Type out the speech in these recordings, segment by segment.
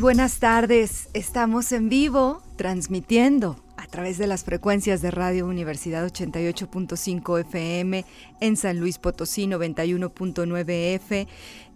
Buenas tardes, estamos en vivo transmitiendo a través de las frecuencias de Radio Universidad 88.5 FM en San Luis Potosí 91.9 F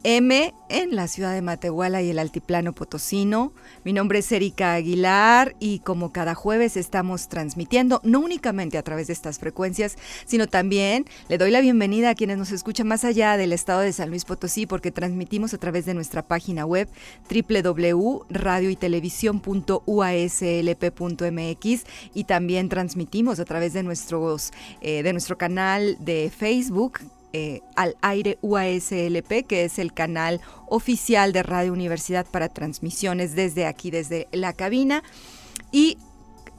M en la ciudad de Matehuala y el Altiplano Potosino. Mi nombre es Erika Aguilar y como cada jueves estamos transmitiendo no únicamente a través de estas frecuencias, sino también le doy la bienvenida a quienes nos escuchan más allá del estado de San Luis Potosí porque transmitimos a través de nuestra página web www.radioytelevisión.uaslp.mx y también transmitimos a través de nuestros eh, de nuestro canal de Facebook eh, al aire UASLP, que es el canal oficial de Radio Universidad para transmisiones desde aquí, desde la cabina. Y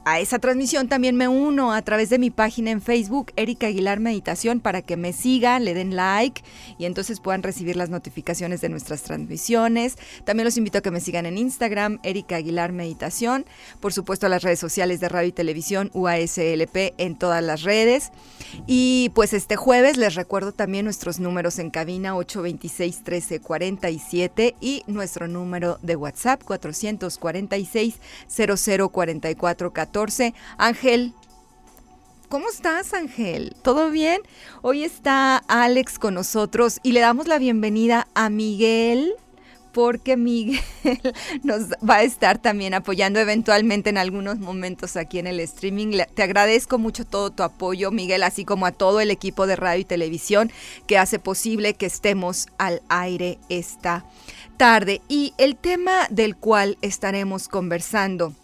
a esa transmisión también me uno a través de mi página en Facebook, Erika Aguilar Meditación, para que me sigan, le den like y entonces puedan recibir las notificaciones de nuestras transmisiones. También los invito a que me sigan en Instagram, Erika Aguilar Meditación. Por supuesto, a las redes sociales de radio y televisión, UASLP, en todas las redes. Y pues este jueves les recuerdo también nuestros números en cabina 826 1347 y nuestro número de WhatsApp 446 0044 14. Ángel, ¿Cómo estás, Ángel? ¿Todo bien? Hoy está Alex con nosotros y le damos la bienvenida a Miguel porque Miguel nos va a estar también apoyando eventualmente en algunos momentos aquí en el streaming. Te agradezco mucho todo tu apoyo, Miguel, así como a todo el equipo de radio y televisión que hace posible que estemos al aire esta tarde. Y el tema del cual estaremos conversando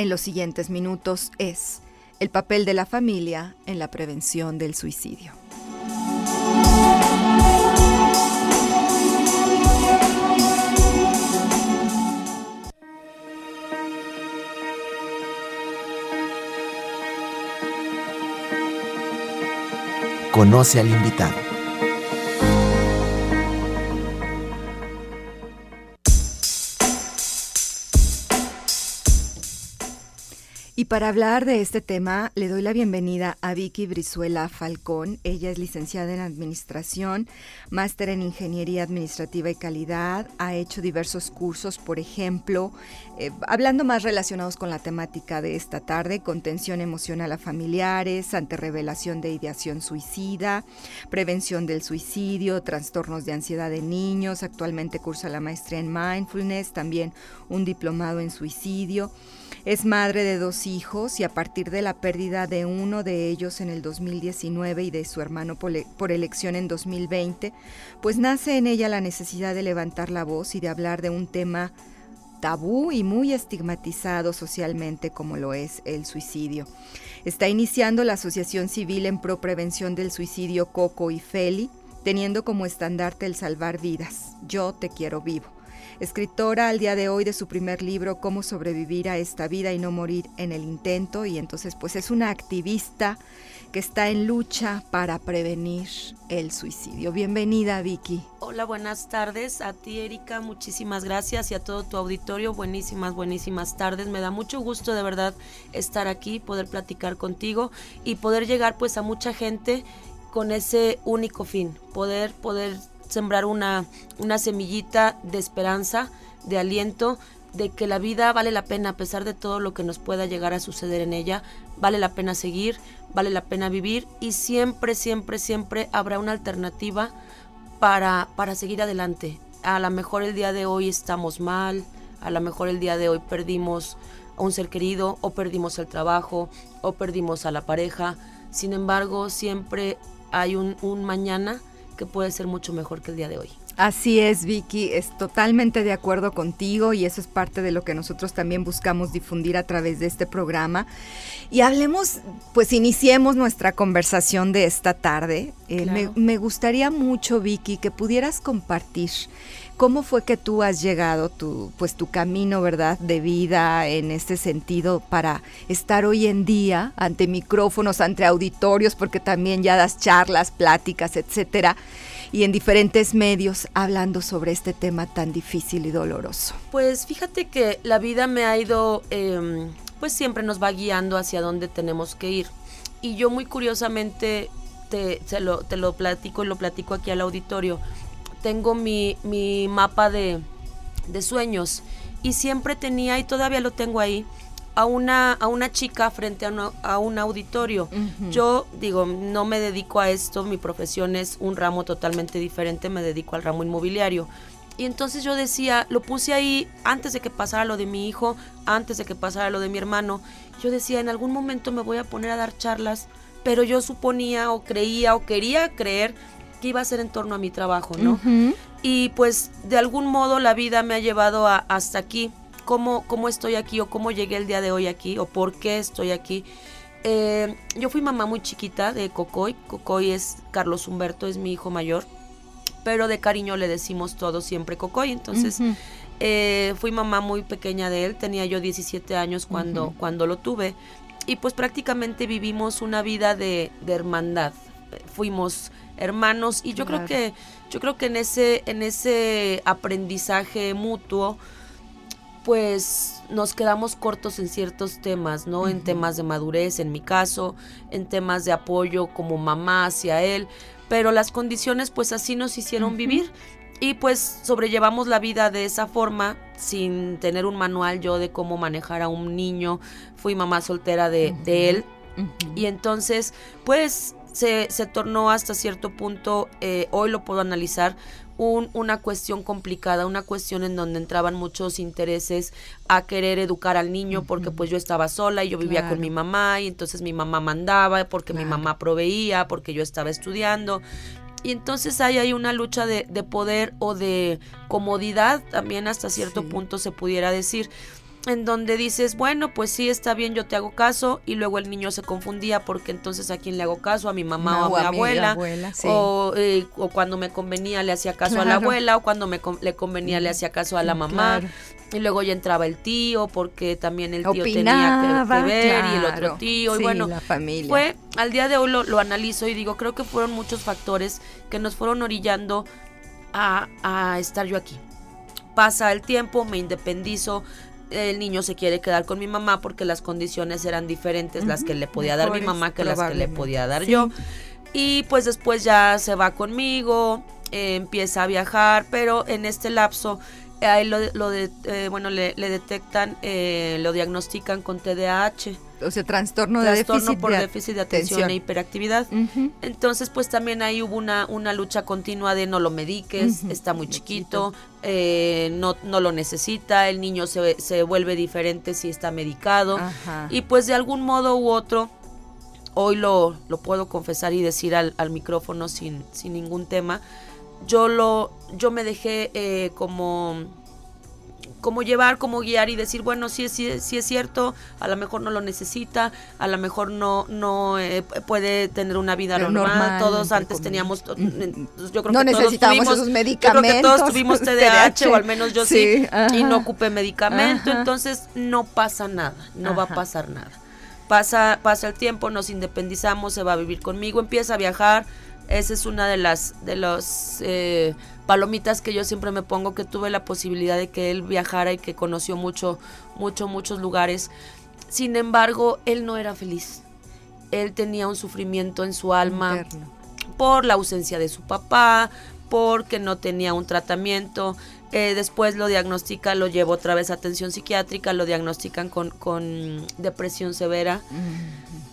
en los siguientes minutos es el papel de la familia en la prevención del suicidio. Conoce al invitado. Y para hablar de este tema, le doy la bienvenida a Vicky Brizuela Falcón. Ella es licenciada en Administración, máster en Ingeniería Administrativa y Calidad. Ha hecho diversos cursos, por ejemplo, eh, hablando más relacionados con la temática de esta tarde, contención emocional a familiares, ante revelación de ideación suicida, prevención del suicidio, trastornos de ansiedad de niños. Actualmente cursa la maestría en Mindfulness, también un diplomado en suicidio. Es madre de dos hijos y a partir de la pérdida de uno de ellos en el 2019 y de su hermano por, elección en 2020, pues nace en ella la necesidad de levantar la voz y de hablar de un tema tabú y muy estigmatizado socialmente como lo es el suicidio. Está iniciando la Asociación Civil en Pro Prevención del Suicidio Coco y Feli, teniendo como estandarte el salvar vidas. Yo te quiero vivo escritora al día de hoy de su primer libro, Cómo sobrevivir a esta vida y no morir en el intento. Y entonces pues es una activista que está en lucha para prevenir el suicidio. Bienvenida Vicky. Hola, buenas tardes. A ti Erika, muchísimas gracias y a todo tu auditorio, buenísimas, buenísimas tardes. Me da mucho gusto de verdad estar aquí, poder platicar contigo y poder llegar pues a mucha gente con ese único fin, poder poder sembrar una, una semillita de esperanza, de aliento, de que la vida vale la pena a pesar de todo lo que nos pueda llegar a suceder en ella, vale la pena seguir, vale la pena vivir y siempre, siempre, siempre habrá una alternativa para, para seguir adelante. A lo mejor el día de hoy estamos mal, a lo mejor el día de hoy perdimos a un ser querido o perdimos el trabajo o perdimos a la pareja, sin embargo siempre hay un, un mañana que puede ser mucho mejor que el día de hoy. Así es, Vicky, es totalmente de acuerdo contigo y eso es parte de lo que nosotros también buscamos difundir a través de este programa. Y hablemos, pues iniciemos nuestra conversación de esta tarde. Eh, me, me gustaría mucho, Vicky, que pudieras compartir ¿Cómo fue que tú has llegado tu, pues tu camino, verdad, de vida en este sentido para estar hoy en día ante micrófonos, ante auditorios, porque también ya das charlas, pláticas, etcétera, y en diferentes medios hablando sobre este tema tan difícil y doloroso? Pues fíjate que la vida me ha ido, em, pues siempre nos va guiando hacia dónde tenemos que ir. Y yo muy curiosamente te, lo, te lo platico y lo platico aquí al auditorio tengo mi, mi mapa de, de, sueños y siempre tenía, y todavía lo tengo ahí, a una, a una chica frente a, a un auditorio. Yo digo, no me dedico a esto, mi profesión es un ramo totalmente diferente, me dedico al ramo inmobiliario. Y entonces yo decía, lo puse ahí antes de que pasara lo de mi hijo, antes de que pasara lo de mi hermano. Yo decía, en algún momento me voy a poner a dar charlas, pero yo suponía o creía o quería creer que iba a ser en torno a mi trabajo, ¿no? Y pues de algún modo la vida me ha llevado a, hasta aquí. ¿Cómo, ¿Cómo estoy aquí o cómo llegué el día de hoy aquí o por qué estoy aquí? Eh, yo fui mamá muy chiquita de Cocoy. Cocoy es Carlos Humberto, es mi hijo mayor. Pero de cariño le decimos todos siempre Cocoy. Entonces eh, fui mamá muy pequeña de él. Tenía yo 17 años cuando, cuando lo tuve. Y pues prácticamente vivimos una vida de, de hermandad. Fuimos hermanos y yo creo que yo creo que en ese en ese aprendizaje mutuo pues nos quedamos cortos en ciertos temas, ¿no? En temas de madurez, en mi caso, en temas de apoyo como mamá hacia él, pero las condiciones pues así nos hicieron vivir. Y pues sobrellevamos la vida de esa forma sin tener un manual yo de cómo manejar a un niño, fui mamá soltera de, de él. Y entonces pues se, se tornó hasta cierto punto, eh, hoy lo puedo analizar, un, una cuestión complicada, una cuestión en donde entraban muchos intereses a querer educar al niño porque pues yo estaba sola y yo vivía con mi mamá y entonces mi mamá mandaba porque mi mamá proveía, porque yo estaba estudiando. Y entonces ahí hay una lucha de, de poder o de comodidad también hasta cierto punto se pudiera decir en donde dices, bueno, pues sí, está bien, yo te hago caso, y luego el niño se confundía porque entonces a quién le hago caso, a mi mamá o a mi abuela, eh, o, cuando me convenía le hacía caso a la abuela, o cuando me le convenía le hacía caso a la mamá, y luego ya entraba el tío, porque también el tío tenía que, ver, y el otro tío, y bueno, la familia. fue, al día de hoy lo, lo analizo y digo, creo que fueron muchos factores que nos fueron orillando a, a estar yo aquí. Pasa el tiempo, me independizo, el niño se quiere quedar con mi mamá porque las condiciones eran diferentes, las que le podía dar mi mamá que las que le podía dar yo. Y pues después ya se va conmigo, eh, empieza a viajar, pero en este lapso ahí lo, lo de, eh, bueno, le, detectan, eh, lo diagnostican con TDAH. O sea, trastorno de déficit por déficit de atención, e hiperactividad. Entonces, pues también ahí hubo una, una lucha continua de no lo mediques, está muy chiquito, eh, no, no lo necesita, el niño se, se vuelve diferente si está medicado. Y pues de algún modo u otro, hoy lo, lo puedo confesar y decir al, al micrófono sin, sin ningún tema, yo lo yo me dejé eh, como como llevar, como guiar y decir, bueno, sí, sí, sí es cierto, a lo mejor no lo necesita, a lo mejor no no eh, puede tener una vida normal, todos antes teníamos, yo creo no que todos tuvimos, esos medicamentos, creo que todos tuvimos TDAH, o al menos yo sí, y no ocupé medicamento, entonces no pasa nada, no va a pasar nada. Pasa, pasa el tiempo, nos independizamos, se va a vivir conmigo, empieza a viajar, esa es una de las de los eh, palomitas que yo siempre me pongo, que tuve la posibilidad de que él viajara y que conoció mucho, mucho, muchos lugares. Sin embargo, él no era feliz. Él tenía un sufrimiento en su alma por la ausencia de su papá, porque no tenía un tratamiento. Eh, después lo diagnostica, lo llevo otra vez a atención psiquiátrica, lo diagnostican con, con depresión severa.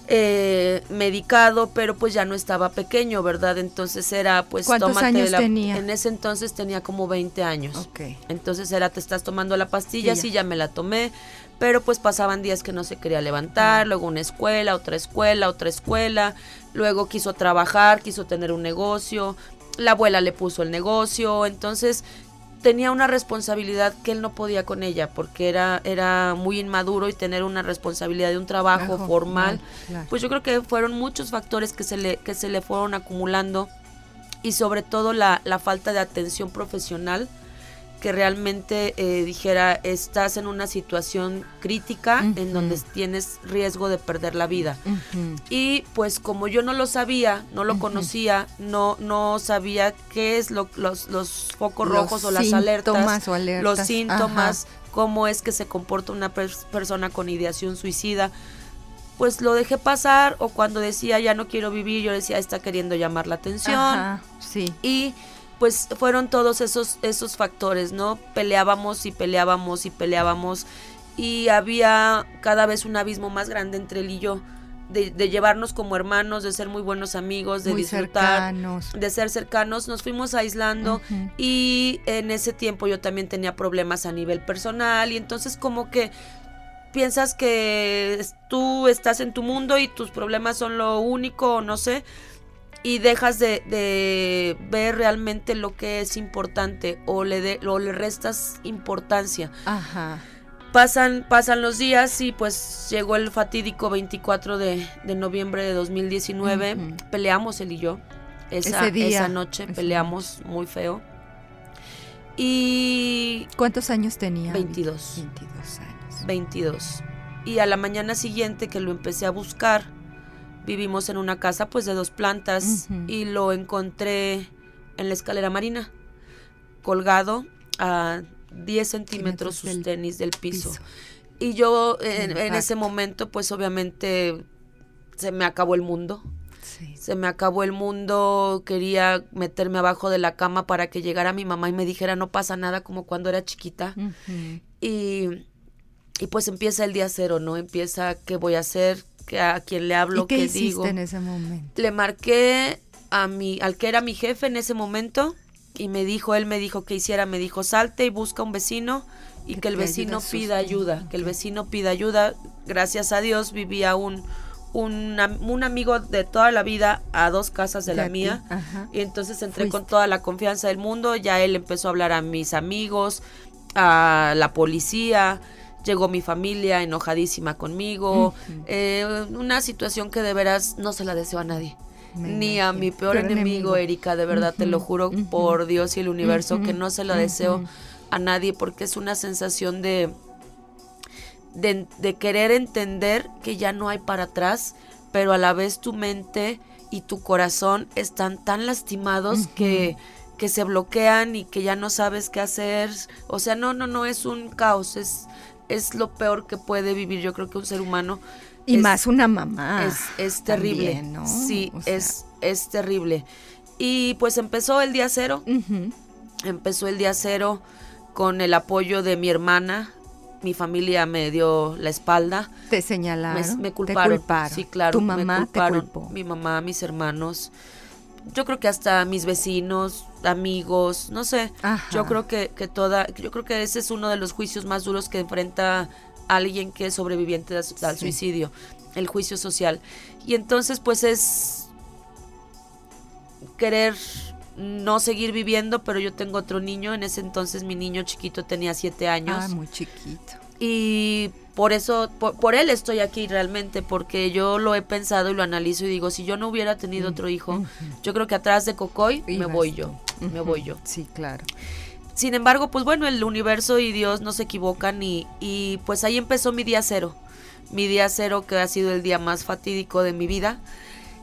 Eh, medicado, pero pues ya no estaba pequeño, ¿verdad? Entonces era pues ¿Cuántos años tenía? En ese entonces tenía como 20 años. Entonces era, te estás tomando la pastilla, sí, ya. me la tomé, pero pues pasaban días que no se quería levantar, luego una escuela, otra escuela, otra escuela, luego quiso trabajar, quiso tener un negocio, la abuela le puso el negocio, entonces tenía una responsabilidad que él no podía con ella porque era era muy inmaduro y tener una responsabilidad de un trabajo formal. pues yo creo que fueron muchos factores que se le que se le fueron acumulando y sobre todo la, la falta de atención profesional que realmente eh, dijera estás en una situación crítica en donde tienes riesgo de perder la vida. Y pues como yo no lo sabía no lo conocía no no sabía qué es lo, los, los focos rojos o las alertas, o alertas, los síntomas cómo es que se comporta una persona con ideación suicida pues lo dejé pasar o cuando decía ya no quiero vivir yo decía está queriendo llamar la atención sí. Y pues fueron todos esos, esos factores, ¿no? Peleábamos y peleábamos y peleábamos y había cada vez un abismo más grande entre él y yo. De, llevarnos como hermanos, de ser muy buenos amigos, de disfrutar, de ser cercanos, nos fuimos aislando y en ese tiempo yo también tenía problemas a nivel personal y entonces como que piensas que tú estás en tu mundo y tus problemas son lo único, no sé, y dejas de, ver realmente lo que es importante o le, de, le restas importancia. Ajá. Pasan, pasan los días y pues llegó el fatídico 24 de, noviembre de 2019. Peleamos él y yo. Esa, esa noche peleamos muy feo. Y... ¿Cuántos años tenía? 22. 22 años. 22. Y a la mañana siguiente que lo empecé a buscar, vivimos en una casa pues de dos plantas y lo encontré en la escalera marina, colgado a 10 centímetros sus tenis del piso. Y yo en, ese momento pues obviamente se me acabó el mundo. Se me acabó el mundo, quería meterme abajo de la cama para que llegara mi mamá y me dijera no pasa nada como cuando era chiquita. y, y pues empieza el día cero, ¿no? Empieza qué voy a hacer, que a quien le hablo, ¿Y qué que hiciste digo. en ese momento? Le marqué a mi, al que era mi jefe en ese momento y me dijo, él me dijo que hiciera, me dijo, salte y busca un vecino y que, el vecino pida ayuda, que el vecino pida ayuda. Gracias a Dios vivía un, un, un amigo de toda la vida a dos casas de, la mía y entonces entré con toda la confianza del mundo, ya él empezó a hablar a mis amigos, a la policía, llegó mi familia enojadísima conmigo, eh, una situación que de veras no se la deseo a nadie. ni a mi peor, enemigo, Erika, de verdad te lo juro por Dios y el universo que no se la deseo a nadie porque es una sensación de, de, querer entender que ya no hay para atrás, pero a la vez tu mente y tu corazón están tan lastimados que que se bloquean y que ya no sabes qué hacer. O sea, no, no, no, es un caos, es, es lo peor que puede vivir yo creo que un ser humano. Y más una mamá. Es, es terrible. ¿no? Sí, es, es terrible. Y pues empezó el día cero. Empezó el día cero con el apoyo de mi hermana. Mi familia me dio la espalda. Te señalaron. Me, culparon. Sí, claro. Tu mamá me culparon. Te culpó. Mi mamá, mis hermanos yo creo que hasta mis vecinos, amigos, no sé. Yo creo que, que toda, yo creo que ese es uno de los juicios más duros que enfrenta alguien que es sobreviviente al suicidio, el juicio social. Y entonces pues es querer no seguir viviendo, pero yo tengo otro niño, en ese entonces mi niño chiquito tenía siete años. Ah, muy chiquito. Y por eso, por, él estoy aquí realmente, porque yo lo he pensado y lo analizo y digo, si yo no hubiera tenido otro hijo, yo creo que atrás de Cocoy me voy yo, me voy yo. Sí, claro. Sin embargo, pues bueno, el universo y Dios no se equivocan y, y pues ahí empezó mi día cero, mi día cero que ha sido el día más fatídico de mi vida.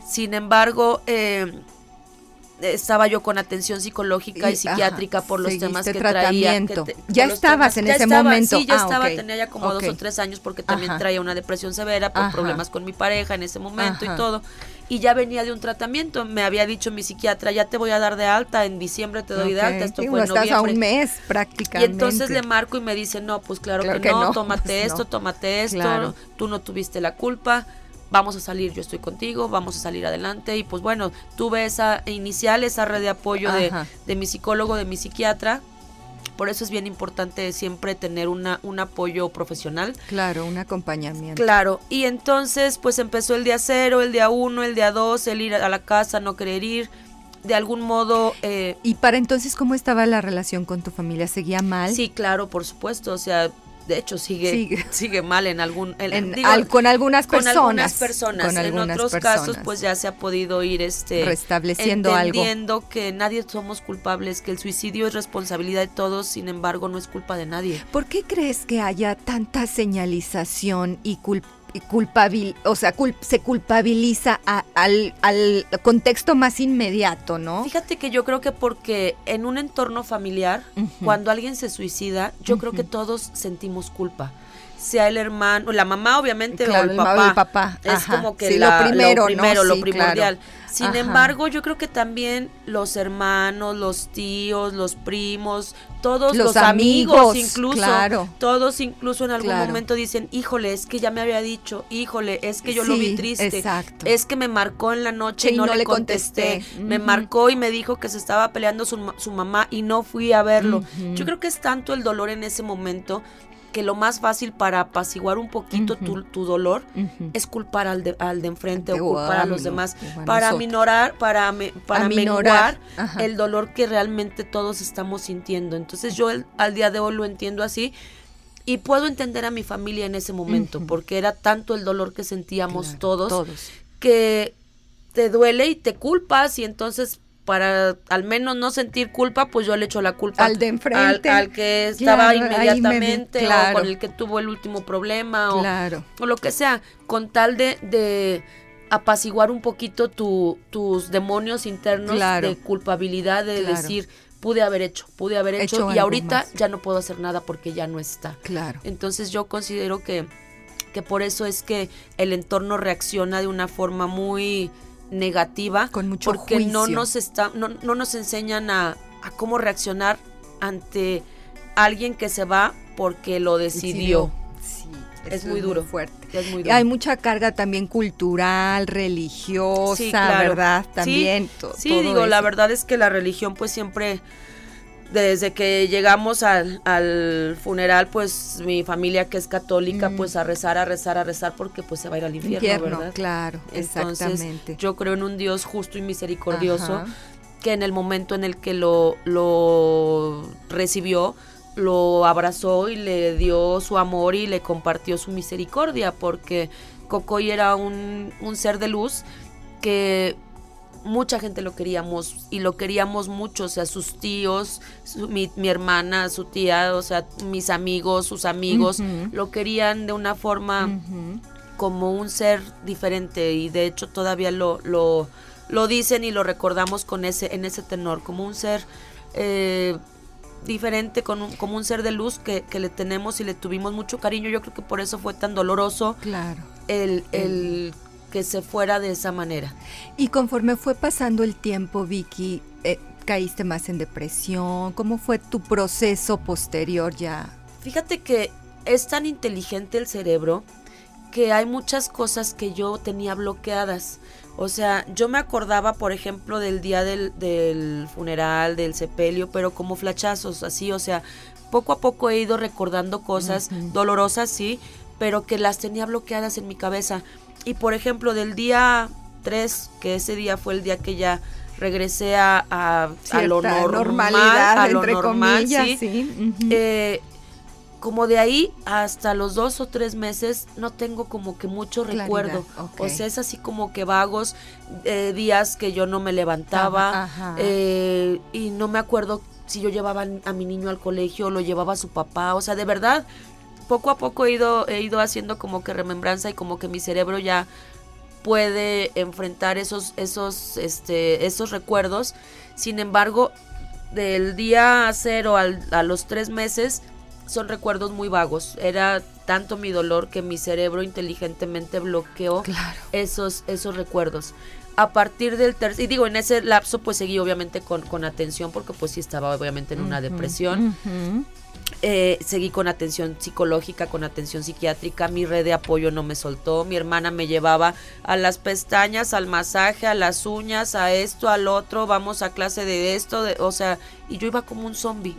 Sin embargo, eh, estaba yo con atención psicológica y, psiquiátrica por los temas que traía. ya estabas en ese momento. Sí, ya ah, estaba, tenía ya como dos o tres años porque también traía una depresión severa por problemas con mi pareja en ese momento y todo. Y ya venía de un tratamiento, me había dicho mi psiquiatra, ya te voy a dar de alta, en diciembre te doy de alta, esto fue en estás a un mes prácticamente. Y entonces le marco y me dice, no, pues claro, que, no, tómate pues esto, tómate esto, tú no tuviste la culpa, vamos a salir, yo estoy contigo, vamos a salir adelante. Y pues bueno, tuve esa inicial, esa red de apoyo de, de, mi psicólogo, de mi psiquiatra. Por eso es bien importante siempre tener una, un apoyo profesional. Claro, un acompañamiento. Claro, y entonces pues empezó el día cero, el día uno, el día dos, el ir a la casa, no querer ir. de algún modo... Eh, ¿Y para entonces cómo estaba la relación con tu familia? ¿Seguía mal? Sí, claro, por supuesto. O sea, de hecho sigue sigue, mal en algún con algunas personas con algunas personas en otros casos pues ya se ha podido ir este restableciendo entendiendo que nadie somos culpables que el suicidio es responsabilidad de todos sin embargo no es culpa de nadie. ¿por qué crees que haya tanta señalización y culpa culpabil, o sea, se culpabiliza al, contexto más inmediato, ¿no? Fíjate que yo creo que porque en un entorno familiar, cuando alguien se suicida, yo creo que todos sentimos culpa sea el hermano, la mamá obviamente o el papá. Es como que lo primero, lo, primero, lo primordial. Sin embargo, yo creo que también los hermanos, los tíos, los primos, todos los, amigos, incluso, todos incluso en algún momento dicen, híjole, es que ya me había dicho, híjole, es que yo lo vi triste, es que me marcó en la noche y no, le contesté, me marcó y me dijo que se estaba peleando su, su mamá y no fui a verlo. Yo creo que es tanto el dolor en ese momento que lo más fácil para apaciguar un poquito tu, dolor es culpar al de, al de enfrente o culpar a los demás. para minorar, para, para minorar el dolor que realmente todos estamos sintiendo. Entonces yo al día de hoy lo entiendo así y puedo entender a mi familia en ese momento porque era tanto el dolor que sentíamos todos, todos. que te duele y te culpas y entonces para al menos no sentir culpa, pues yo le echo la culpa al de enfrente, al, que estaba inmediatamente o con el que tuvo el último problema o, lo que sea, con tal de, de apaciguar un poquito tu, tus demonios internos de culpabilidad, de decir, pude haber hecho, pude haber hecho, y ahorita ya no puedo hacer nada porque ya no está. Claro. Entonces yo considero que, que por eso es que el entorno reacciona de una forma muy negativa Con mucho porque no nos está no, no nos enseñan a, cómo reaccionar ante alguien que se va porque lo decidió. Sí, es muy duro. fuerte. Hay mucha carga también cultural, religiosa, ¿verdad? También. Sí, digo, la verdad es que la religión pues siempre desde que llegamos al, funeral, pues mi familia que es católica, mm. pues a rezar, a rezar, a rezar, porque pues se va a ir al infierno, ¿verdad? Claro, Entonces, exactamente. Yo creo en un Dios justo y misericordioso, que en el momento en el que lo, lo recibió, lo abrazó y le dio su amor y le compartió su misericordia, porque Cocoy era un, un ser de luz que mucha gente lo queríamos y lo queríamos mucho, o sea, sus tíos, mi, hermana, su tía, o sea, mis amigos, sus amigos, lo querían de una forma como un ser diferente y de hecho todavía lo, lo, lo, dicen y lo recordamos con ese, en ese tenor, como un ser... Eh, diferente, con como un ser de luz que, que, le tenemos y le tuvimos mucho cariño. Yo creo que por eso fue tan doloroso claro. el, el que se fuera de esa manera. Y conforme fue pasando el tiempo, Vicky, eh, ¿caíste más en depresión? ¿Cómo fue tu proceso posterior ya? Fíjate que es tan inteligente el cerebro que hay muchas cosas que yo tenía bloqueadas. O sea, yo me acordaba, por ejemplo, del día del, funeral, del sepelio, pero como flachazos, así, o sea, poco a poco he ido recordando cosas dolorosas, sí, pero que las tenía bloqueadas en mi cabeza. Y por ejemplo, del día 3, que ese día fue el día que ya regresé a, a, lo normal, a lo normal, sí. Eh, como de ahí hasta los dos o tres meses no tengo como que mucho recuerdo. O sea, es así como que vagos eh, días que yo no me levantaba eh, y no me acuerdo si yo llevaba a mi niño al colegio o lo llevaba a su papá. O sea, de verdad, poco a poco he ido, he ido haciendo como que remembranza y como que mi cerebro ya puede enfrentar esos, esos, este, esos recuerdos. Sin embargo, del día cero al, a los tres meses son recuerdos muy vagos. Era tanto mi dolor que mi cerebro inteligentemente bloqueó esos, esos recuerdos. A partir del tercer, y digo, en ese lapso pues seguí obviamente con, con atención porque pues sí estaba obviamente en una depresión. Eh, seguí con atención psicológica, con atención psiquiátrica, mi red de apoyo no me soltó, mi hermana me llevaba a las pestañas, al masaje, a las uñas, a esto, al otro, vamos a clase de esto, de, o sea, y yo iba como un zombie,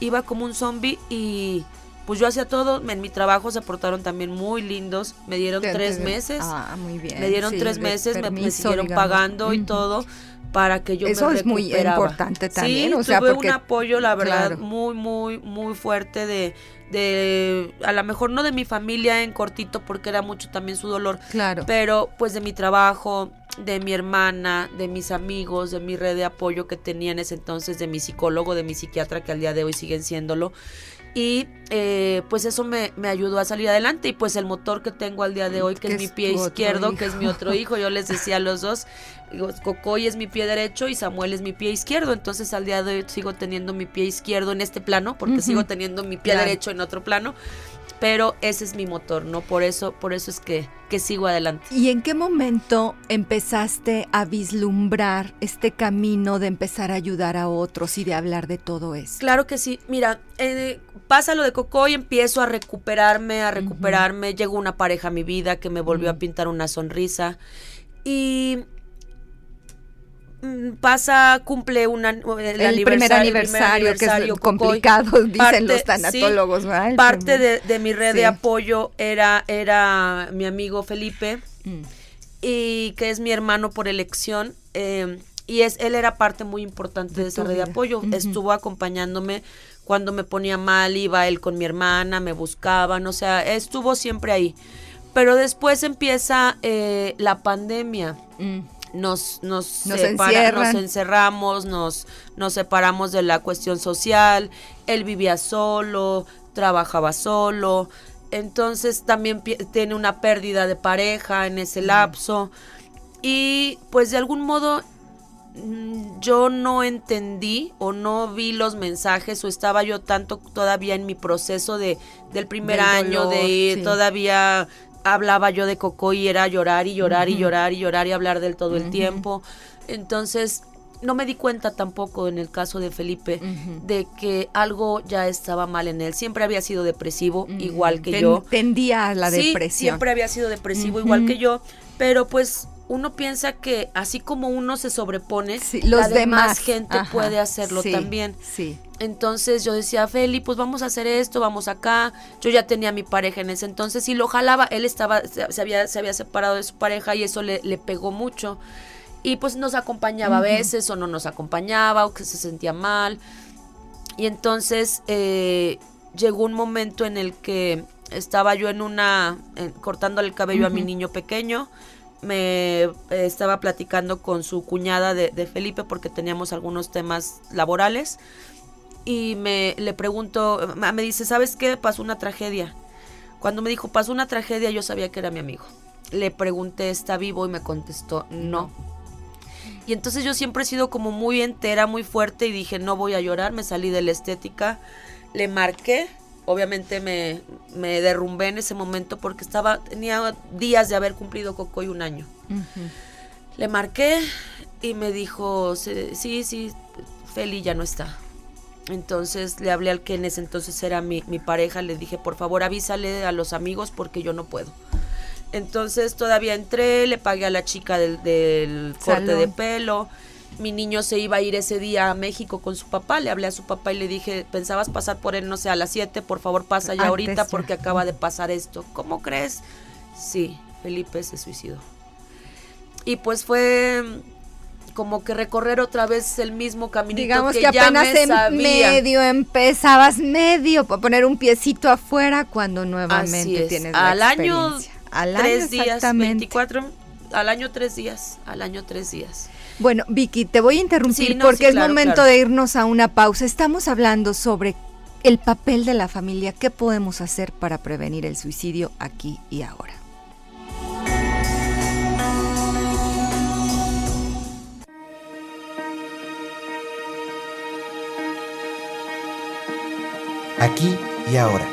iba como un zombie y pues yo hacía todo, en mi trabajo se portaron también muy lindos, me dieron tres meses, ah, muy bien. me dieron tres meses, me, siguieron pagando y todo, para que yo Eso me es muy importante también, Sí, o sea, tuve porque- un apoyo, la verdad, claro. muy, muy, muy fuerte de, de, a lo mejor no de mi familia en cortito, porque era mucho también su dolor, Claro. pero pues de mi trabajo, de mi hermana, de mis amigos, de mi red de apoyo que tenía en ese entonces, de mi psicólogo, de mi psiquiatra, que al día de hoy siguen siéndolo. Y eh, pues eso me, me ayudó a salir adelante. Y pues el motor que tengo al día de hoy, que, es mi pie izquierdo, que es mi otro hijo, yo les decía a los dos, digo, Cocoy es mi pie derecho y Samuel es mi pie izquierdo. Entonces al día de hoy sigo teniendo mi pie izquierdo en este plano, porque sigo teniendo mi pie Claro. derecho en otro plano. Pero ese es mi motor, ¿no? Por eso, por eso es que, que sigo adelante. ¿Y en qué momento empezaste a vislumbrar este camino de empezar a ayudar a otros y de hablar de todo esto? Claro que sí. Mira, eh, pasa lo de Coco y empiezo a recuperarme, a recuperarme. Llegó una pareja a mi vida que me volvió a pintar una sonrisa. Y pasa, cumple una, el, El, primer aniversario, que es Cocoy. complicado, dicen Parte- los sí, tanatólogos, Parte de, de mi red Sí. de apoyo era, era mi amigo Felipe Mm. y que es mi hermano por elección. eh, y es, él era parte muy importante de, De esa red de apoyo. Estuvo acompañándome cuando me ponía mal, iba él con mi hermana, me buscaban, o sea, estuvo siempre ahí. Pero después empieza eh, la pandemia. Mm. Nos, nos, Nos separa- nos encerramos, nos, nos separamos de la cuestión social. Él vivía solo, trabajaba solo. Entonces también tiene una pérdida de pareja en ese lapso. Y pues de algún modo mm, yo no entendí o no vi los mensajes o estaba yo tanto todavía en mi proceso de del primer Del año dolor, de ir sí. todavía hablaba yo de Coco y era llorar y llorar y llorar y llorar y hablar del todo el tiempo. Entonces no me di cuenta tampoco en el caso de Felipe de que algo ya estaba mal en él. Siempre había sido depresivo igual que Ten- yo. Tendía a la Sí, depresión. siempre había sido depresivo igual que yo, pero pues uno piensa que así como uno se sobrepone, Sí, los la demás demás gente Ajá, puede hacerlo sí, también. Sí. Entonces yo decía, Feli, pues vamos a hacer esto, vamos acá. Yo ya tenía a mi pareja en ese entonces y lo jalaba. Él estaba, se había, se había separado de su pareja y eso le, le pegó mucho. Y pues nos acompañaba a veces o no nos acompañaba o que se sentía mal. Y entonces eh, llegó un momento en el que estaba yo en una, en- cortándole el cabello a mi niño pequeño. Me eh, estaba platicando con su cuñada de, de Felipe porque teníamos algunos temas laborales. Y me le pregunto, me dice, ¿sabes qué? Pasó una tragedia. Cuando me dijo, pasó una tragedia, yo sabía que era mi amigo. Le pregunté, ¿está vivo? Y me contestó, no. Y entonces yo siempre he sido como muy entera, muy fuerte y dije, no voy a llorar, me salí de la estética, le marqué, obviamente me, me derrumbé en ese momento porque estaba, tenía días de haber cumplido Cocoy un año. Le marqué y me dijo, "Sí, sí, Feli ya no está. Entonces le hablé al que en ese entonces era mi, mi pareja, le dije, por favor avísale a los amigos porque yo no puedo. Entonces todavía entré, le pagué a la chica del, del corte de pelo. Mi niño se iba a ir ese día a México con su papá. Le hablé a su papá y le dije, pensabas pasar por él, no sé, a las 7, por favor pasa ya Antes ahorita ya. porque acaba de pasar esto. ¿Cómo crees? Sí, Felipe se suicidó. Y pues fue como que recorrer otra vez el mismo caminito Digamos que, que, ya apenas me en sabía. medio empezabas medio a poner un piecito afuera cuando Así nuevamente es. tienes la al año. Al tres año días, exactamente. 24, al año tres días, al año tres días. Bueno, Vicky, te voy a interrumpir Sí, no, porque sí, es claro, momento claro. de irnos a una pausa. Estamos hablando sobre el papel de la familia, qué podemos hacer para prevenir el suicidio aquí y ahora. Aquí y ahora.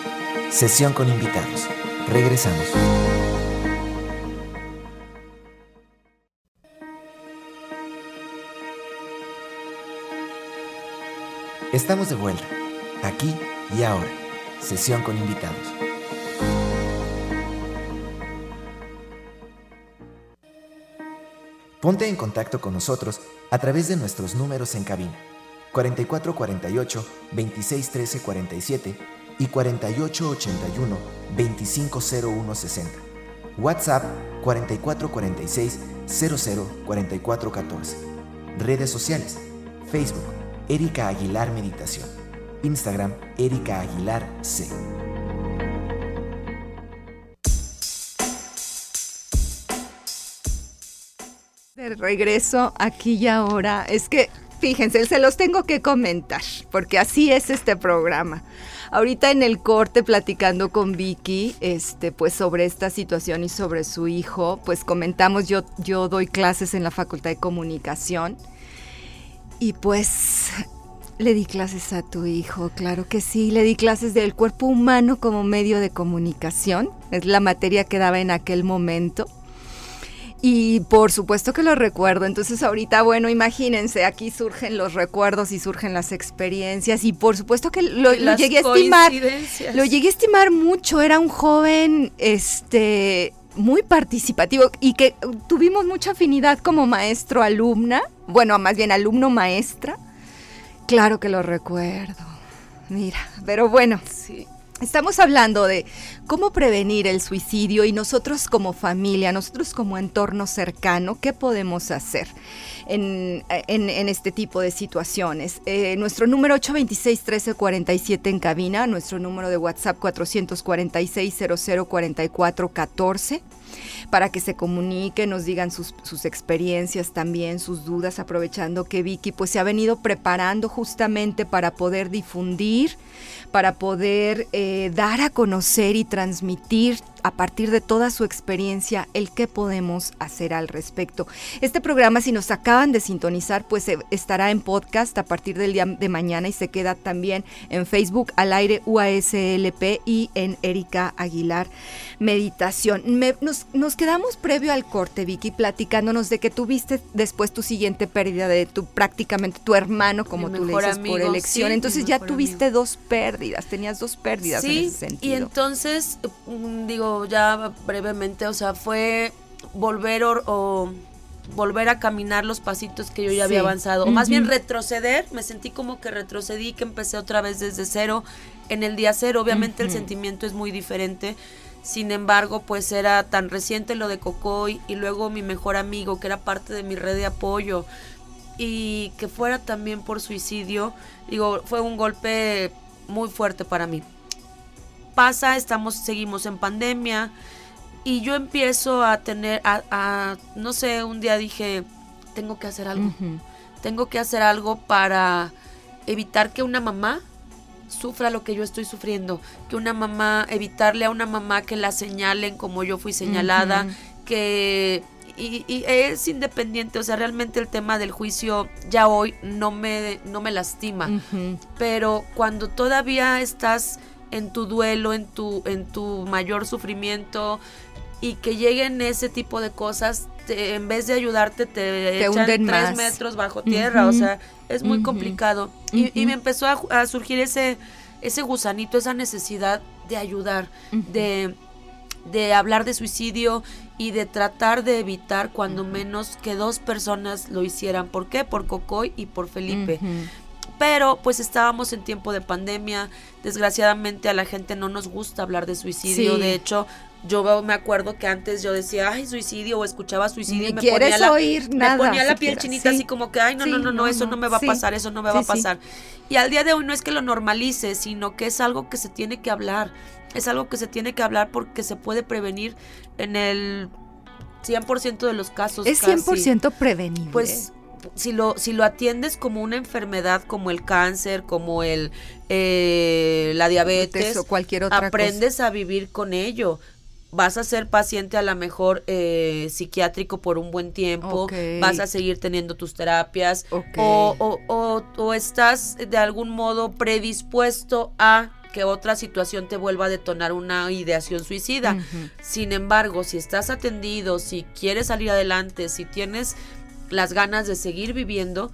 Sesión con invitados. Regresamos. Estamos de vuelta. Aquí y ahora. Sesión con invitados. Ponte en contacto con nosotros a través de nuestros números en cabina 4448 2613 47 y 4881 250160. WhatsApp 4446 004414. Redes sociales. Facebook, Erika Aguilar Meditación. Instagram, Erika Aguilar C. De regreso aquí y ahora. Es que, fíjense, se los tengo que comentar, porque así es este programa. Ahorita en el corte platicando con Vicky, este, pues sobre esta situación y sobre su hijo, pues comentamos, yo, yo doy clases en la Facultad de Comunicación y pues le di clases a tu hijo, claro que sí, le di clases del cuerpo humano como medio de comunicación, es la materia que daba en aquel momento. Y por supuesto que lo recuerdo. Entonces ahorita, bueno, imagínense, aquí surgen los recuerdos y surgen las experiencias. Y por supuesto que lo, llegué a estimar. Lo llegué a estimar mucho. Era un joven, este, muy participativo y que tuvimos mucha afinidad como maestro-alumna. Bueno, más bien alumno-maestra. Claro que lo recuerdo. Mira, pero bueno. Sí. Estamos hablando de cómo prevenir el suicidio y nosotros como familia, nosotros como entorno cercano, ¿qué podemos hacer en, este tipo de situaciones? Eh, nuestro número 826-1347 en cabina, nuestro número de WhatsApp 446-004414 para que se comuniquen, nos digan sus, experiencias también, sus dudas, aprovechando que Vicky pues se ha venido preparando justamente para poder difundir para poder eh, dar a conocer y transmitir a partir de toda su experiencia el qué podemos hacer al respecto. Este programa, si nos acaban de sintonizar, pues eh, estará en podcast a partir del día de mañana y se queda también en Facebook al aire UASLP y en Erika Aguilar Meditación. nos, quedamos previo al corte, Vicky, platicándonos de que tuviste después tu siguiente pérdida de tu prácticamente tu hermano, como tú le dices, por elección. Entonces ya tuviste dos pérdidas, tenías dos pérdidas en ese sentido. Y entonces, mm, digo, ya brevemente, o sea, fue volver o, volver a caminar los pasitos que yo ya había avanzado, o más bien retroceder, me sentí como que retrocedí, que empecé otra vez desde cero, en el día cero, obviamente el sentimiento es muy diferente, sin embargo, pues era tan reciente lo de Cocoy y luego mi mejor amigo, que era parte de mi red de apoyo, y que fuera también por suicidio, digo, fue un golpe muy fuerte para mí pasa, estamos, seguimos en pandemia y yo empiezo a tener, a, no sé, un día dije, tengo que hacer algo, tengo que hacer algo para evitar que una mamá sufra lo que yo estoy sufriendo, que una mamá, evitarle a una mamá que la señalen como yo fui señalada, que y, es independiente, o sea, realmente el tema del juicio ya hoy no me, no me lastima, pero cuando todavía estás en tu duelo, en tu, en tu mayor sufrimiento y que lleguen ese tipo de cosas, en vez de ayudarte te, echan tres metros bajo tierra, o sea, es muy complicado. y, me empezó a, surgir ese, ese gusanito, esa necesidad de ayudar, de, de hablar de suicidio y de tratar de evitar cuando menos que dos personas lo hicieran. ¿Por qué? Por Cocoy y por Felipe pero pues estábamos en tiempo de pandemia, desgraciadamente a la gente no nos gusta hablar de suicidio, de hecho yo me acuerdo que antes yo decía, ay, suicidio, o escuchaba suicidio y me ponía la, oír nada, me ponía la piel chinita así como que, ay, no, no, no, no, eso no, me va a pasar, eso no me va a pasar. Y al día de hoy no es que lo normalice, sino que es algo que se tiene que hablar, es algo que se tiene que hablar porque se puede prevenir en el 100% de los casos. Es 100% prevenible. Pues si lo, si lo atiendes como una enfermedad como el cáncer, como el eh, la diabetes, o cualquier otra aprendes a vivir con ello. Vas a ser paciente a lo mejor eh, psiquiátrico por un buen tiempo, vas a seguir teniendo tus terapias o, o, o, estás de algún modo predispuesto a que otra situación te vuelva a detonar una ideación suicida. Sin embargo, si estás atendido, si quieres salir adelante, si tienes las ganas de seguir viviendo,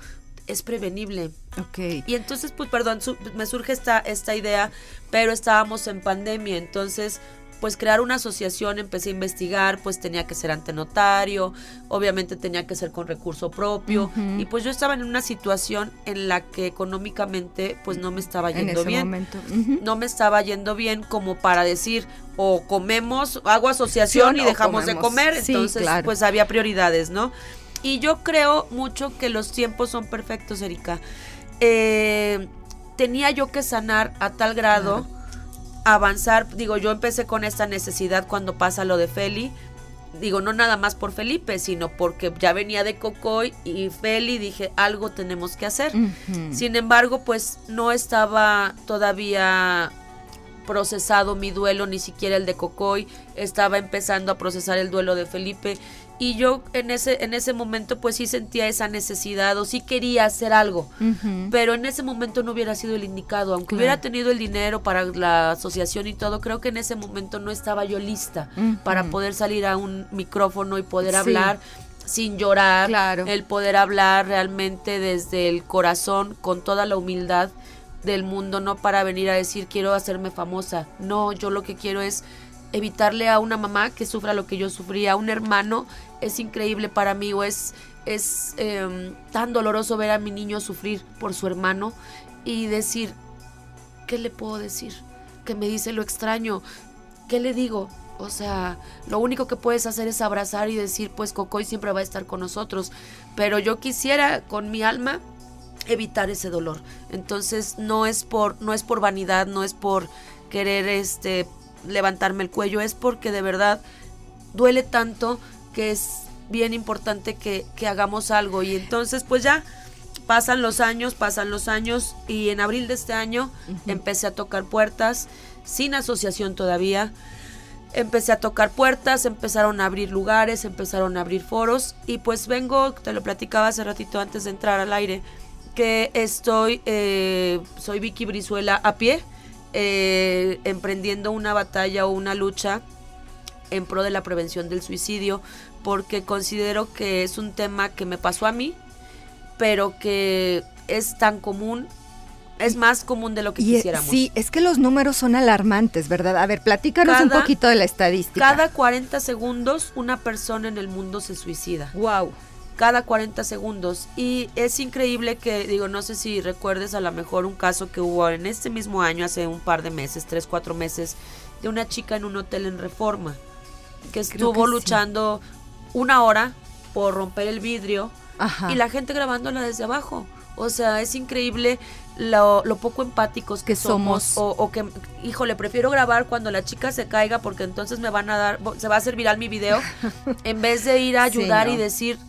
es prevenible. Ok. Y entonces, pues, perdón, me surge esta, esta idea, pero estábamos en pandemia, entonces, pues crear una asociación, empecé a investigar, pues tenía que ser ante notario, obviamente tenía que ser con recurso propio, y pues yo estaba en una situación en la que económicamente, pues no me estaba yendo bien. No me estaba yendo bien como para decir, o comemos, hago asociación y dejamos de comer, entonces, pues había prioridades, ¿no? Y yo creo mucho que los tiempos son perfectos, Erika. Eh, tenía yo que sanar a tal grado, avanzar. Digo, yo empecé con esta necesidad cuando pasa lo de Feli. Digo, no nada más por Felipe, sino porque ya venía de Cocoy y Feli dije, algo tenemos que hacer. Sin embargo, pues no estaba todavía procesado mi duelo, ni siquiera el de Cocoy, estaba empezando a procesar el duelo de Felipe y yo en ese en ese momento pues sí sentía esa necesidad o sí quería hacer algo, pero en ese momento no hubiera sido el indicado, aunque hubiera tenido el dinero para la asociación y todo, creo que en ese momento no estaba yo lista para poder salir a un micrófono y poder hablar sin llorar, el poder hablar realmente desde el corazón con toda la humildad del mundo, no para venir a decir quiero hacerme famosa. No, yo lo que quiero es evitarle a una mamá que sufra lo que yo sufría, a un hermano, es increíble para mí o es, es em, tan doloroso ver a mi niño sufrir por su hermano y decir, ¿qué le puedo decir? Que me dice lo extraño, ¿qué le digo? O sea, lo único que puedes hacer es abrazar y decir, pues Cocoy siempre va a estar con nosotros. Pero yo quisiera con mi alma evitar ese dolor. Entonces no es por no es por vanidad, no es por querer este levantarme el cuello, es porque de verdad duele tanto que es bien importante que, hagamos algo. Y entonces pues ya pasan los años, pasan los años y en abril de este año empecé a tocar puertas sin asociación todavía. Empecé a tocar puertas, empezaron a abrir lugares, empezaron a abrir foros y pues vengo, te lo platicaba hace ratito antes de entrar al aire, que estoy, eh, soy Vicky Brizuela a pie, eh, emprendiendo una batalla o una lucha en pro de la prevención del suicidio, porque considero que es un tema que me pasó a mí, pero que es tan común es más común de lo que quisiéramos. Sí, es que los números son alarmantes, ¿verdad? A ver, platícanos un poquito de la estadística. Cada 40 segundos una persona en el mundo se suicida. Wow cada 40 segundos. Y es increíble que, digo, no sé si recuerdes a lo mejor un caso que hubo en este mismo año, hace un par de meses, tres, cuatro meses, de una chica en un hotel en reforma, que estuvo luchando una hora por romper el vidrio y la gente grabándola desde abajo. O sea, es increíble lo, poco empáticos que, somos, O, o, que, híjole, prefiero grabar cuando la chica se caiga porque entonces me van a dar, se va a hacer viral mi video, en vez de ir a ayudar y decir,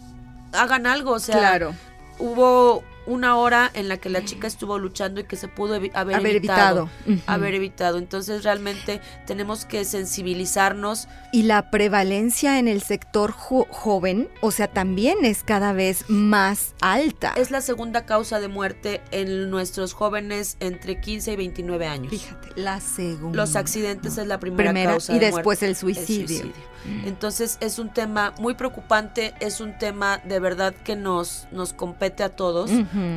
hagan algo, o sea, claro. hubo una hora en la que la chica estuvo luchando y que se pudo haber, evitado, haber evitado. Entonces realmente tenemos que sensibilizarnos. Y la prevalencia en el sector joven, o sea, también es cada vez más alta. Es la segunda causa de muerte en nuestros jóvenes entre 15 y 29 años. Fíjate, la segunda. Los accidentes es la primera, causa de y después El suicidio. Mm. Entonces es un tema muy preocupante, es un tema de verdad que nos, nos compete a todos,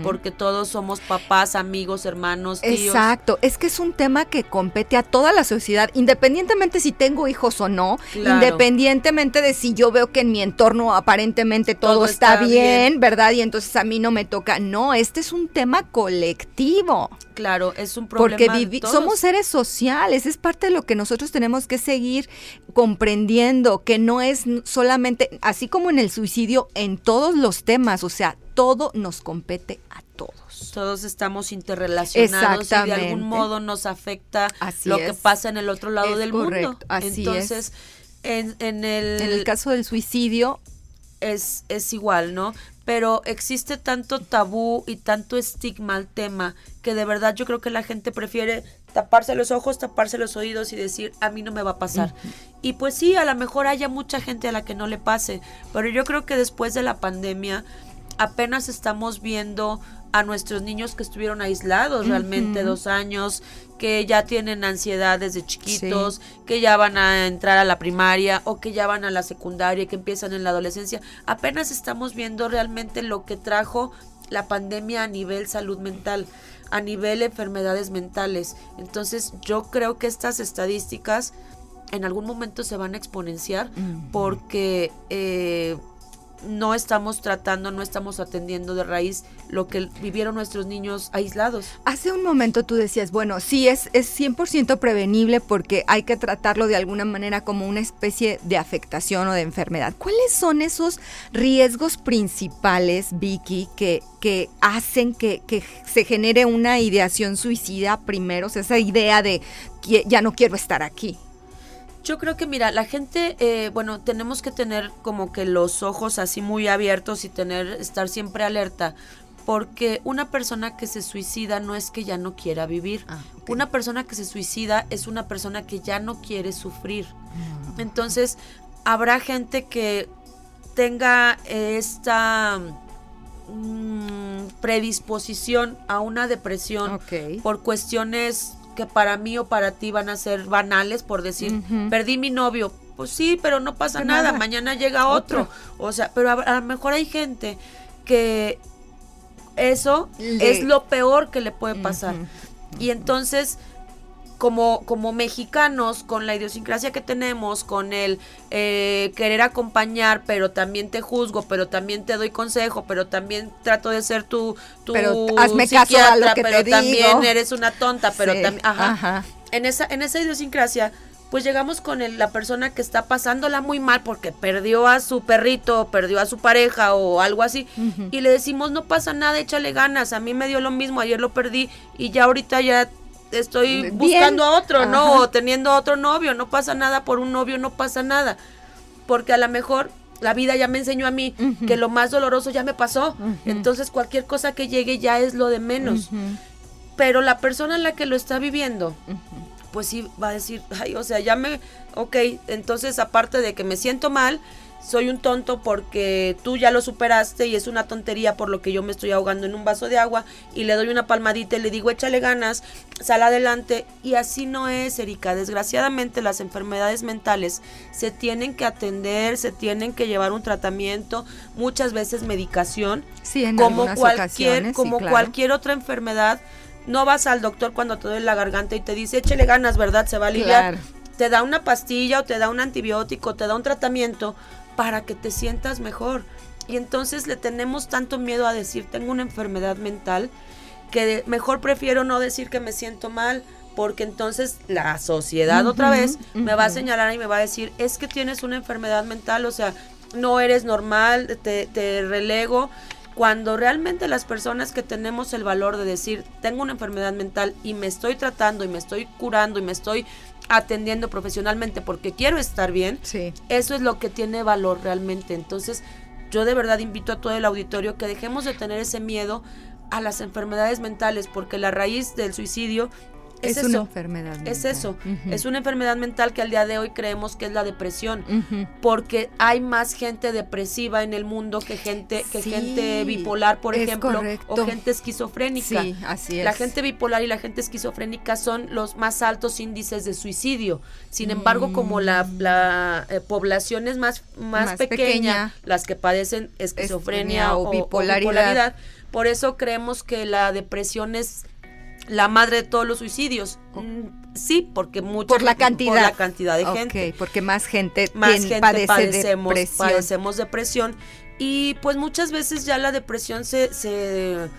porque todos somos papás, amigos, hermanos, tíos. Exacto, es que es un tema que compete a toda la sociedad, independientemente si tengo hijos o no, independientemente de si yo veo que en mi entorno aparentemente todo, está, bien, ¿verdad? Y entonces a mí no me toca. No, este es un tema colectivo. Claro, es un problema. Porque somos seres sociales, es parte de lo que nosotros tenemos que seguir comprendiendo, que no es solamente, así como en el suicidio, en todos los temas, o sea, todo nos compete a todos. Todos estamos interrelacionados y de algún modo nos afecta lo que pasa en el otro lado del mundo. Así Entonces, En, en, el, en el caso del suicidio, es, es igual, ¿no? Pero existe tanto tabú y tanto estigma al tema que de verdad yo creo que la gente prefiere taparse los ojos, taparse los oídos y decir, a mí no me va a pasar. Y pues sí, a lo mejor haya mucha gente a la que no le pase, pero yo creo que después de la pandemia apenas estamos viendo a nuestros niños que estuvieron aislados realmente dos años, que ya tienen ansiedad desde chiquitos, que ya van a entrar a la primaria o que ya van a la secundaria, que empiezan en la adolescencia. Apenas estamos viendo realmente lo que trajo la pandemia a nivel salud mental, a nivel enfermedades mentales. Entonces yo creo que estas estadísticas en algún momento se van a exponenciar porque... Eh, no estamos tratando, no estamos atendiendo de raíz lo que vivieron nuestros niños aislados. Hace un momento tú decías, bueno, sí, es, es 100% prevenible porque hay que tratarlo de alguna manera como una especie de afectación o de enfermedad. ¿Cuáles son esos riesgos principales, Vicky, que, que hacen que, que se genere una ideación suicida primero? O sea, esa idea de ya no quiero estar aquí. Yo creo que, mira, la gente, eh, bueno, tenemos que tener como que los ojos así muy abiertos y tener, estar siempre alerta, porque una persona que se suicida no es que ya no quiera vivir. Ah, una persona que se suicida es una persona que ya no quiere sufrir. Ah. Entonces, habrá gente que tenga esta mm, predisposición a una depresión por cuestiones que para mí o para ti van a ser banales por decir, perdí mi novio. Pues sí, pero no pasa nada. mañana llega otro. O sea, pero a, lo mejor hay gente que eso es lo peor que le puede pasar. Y entonces como, como mexicanos, con la idiosincrasia que tenemos, con el eh, querer acompañar, pero también te juzgo, pero también te doy consejo, pero también trato de ser tu, tu pero hazme caso a lo que pero te también eres una tonta, pero también, ajá. En esa, en esa idiosincrasia, pues llegamos con la persona que está pasándola muy mal porque perdió a su perrito, perdió a su pareja o algo así, y le decimos, no pasa nada, échale ganas, a mí me dio lo mismo, ayer lo perdí y ya ahorita ya estoy buscando a otro, ¿no? O teniendo otro novio, no pasa nada por un novio, no pasa nada. Porque a lo mejor la vida ya me enseñó a mí que lo más doloroso ya me pasó. Entonces cualquier cosa que llegue ya es lo de menos. Pero la persona en la que lo está viviendo, pues sí va a decir, ay, o sea, ya me, ok, entonces aparte de que me siento mal, soy un tonto porque tú ya lo superaste y es una tontería por lo que yo me estoy ahogando en un vaso de agua y le doy una palmadita y le digo échale ganas, sal adelante y así no es, Erika. Desgraciadamente las enfermedades mentales se tienen que atender, se tienen que llevar un tratamiento, muchas veces medicación, sí, en como cualquier como cualquier otra enfermedad. No vas al doctor cuando te duele la garganta y te dice échale ganas, ¿verdad? Se va a aliviar. Te da una pastilla o te da un antibiótico, te da un tratamiento para que te sientas mejor. Y entonces le tenemos tanto miedo a decir tengo una enfermedad mental que mejor prefiero no decir que me siento mal porque entonces la sociedad otra vez me va a señalar y me va a decir es que tienes una enfermedad mental, o sea, no eres normal, te, te relego cuando realmente las personas que tenemos el valor de decir, tengo una enfermedad mental y me estoy tratando y me estoy curando y me estoy atendiendo profesionalmente porque quiero estar bien, eso es lo que tiene valor realmente. Entonces, yo de verdad invito a todo el auditorio que dejemos de tener ese miedo a las enfermedades mentales, porque la raíz del suicidio es, una enfermedad. Mental. Es eso. Es una enfermedad mental que al día de hoy creemos que es la depresión, porque hay más gente depresiva en el mundo que gente que gente bipolar, por ejemplo, o gente esquizofrénica. Sí, así es. La gente bipolar y la gente esquizofrénica son los más altos índices de suicidio. Sin embargo, como la, mm. eh, población es más, más, pequeña, las que padecen esquizofrenia o, bipolaridad, por eso creemos que la depresión es la madre de todos los suicidios. Mm, sí, porque mucha por la cantidad, por la cantidad de gente, porque más gente, más gente padecemos, depresión. padecemos depresión y pues muchas veces ya la depresión se, se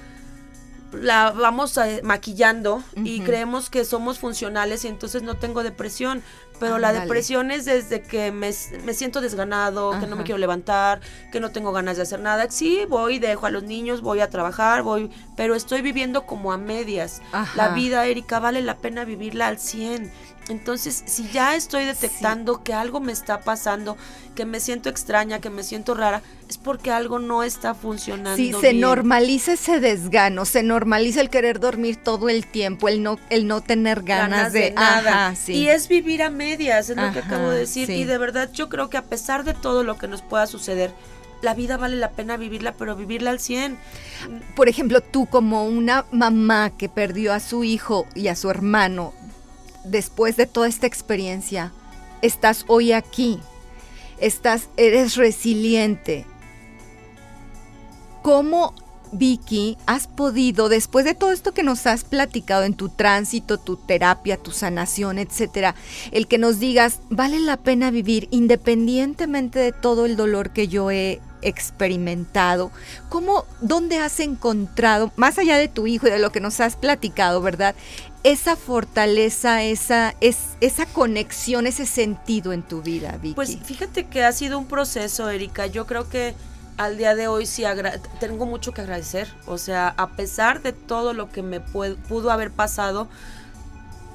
la vamos maquillando y creemos que somos funcionales y entonces no tengo depresión. Pero la depresión es desde que me, siento desganado, que no me quiero levantar, que no tengo ganas de hacer nada. Sí, voy, dejo a los niños, voy a trabajar, voy, pero estoy viviendo como a medias. La vida, Erika, vale la pena vivirla al 100. Entonces, si ya estoy detectando que algo me está pasando, que me siento extraña, que me siento rara, es porque algo no está funcionando. Sí, se normaliza ese desgano, se normaliza el querer dormir todo el tiempo, el no, el no tener ganas, de, nada. Y es vivir a medias, es lo que acabo de decir. Y de verdad yo creo que a pesar de todo lo que nos pueda suceder, la vida vale la pena vivirla, pero vivirla al 100. Por ejemplo, tú como una mamá que perdió a su hijo y a su hermano, después de toda esta experiencia, estás hoy aquí, estás, eres resiliente. ¿Cómo, Vicky, has podido, después de todo esto que nos has platicado en tu tránsito, tu terapia, tu sanación, etcétera, el que nos digas, vale la pena vivir independientemente de todo el dolor que yo he experimentado, ¿cómo, dónde has encontrado, más allá de tu hijo y de lo que nos has platicado, ¿verdad? Esa fortaleza, esa, es, esa conexión, ese sentido en tu vida, Vicky. Pues fíjate que ha sido un proceso, Erika. Yo creo que al día de hoy sí tengo mucho que agradecer. O sea, a pesar de todo lo que me pudo haber pasado,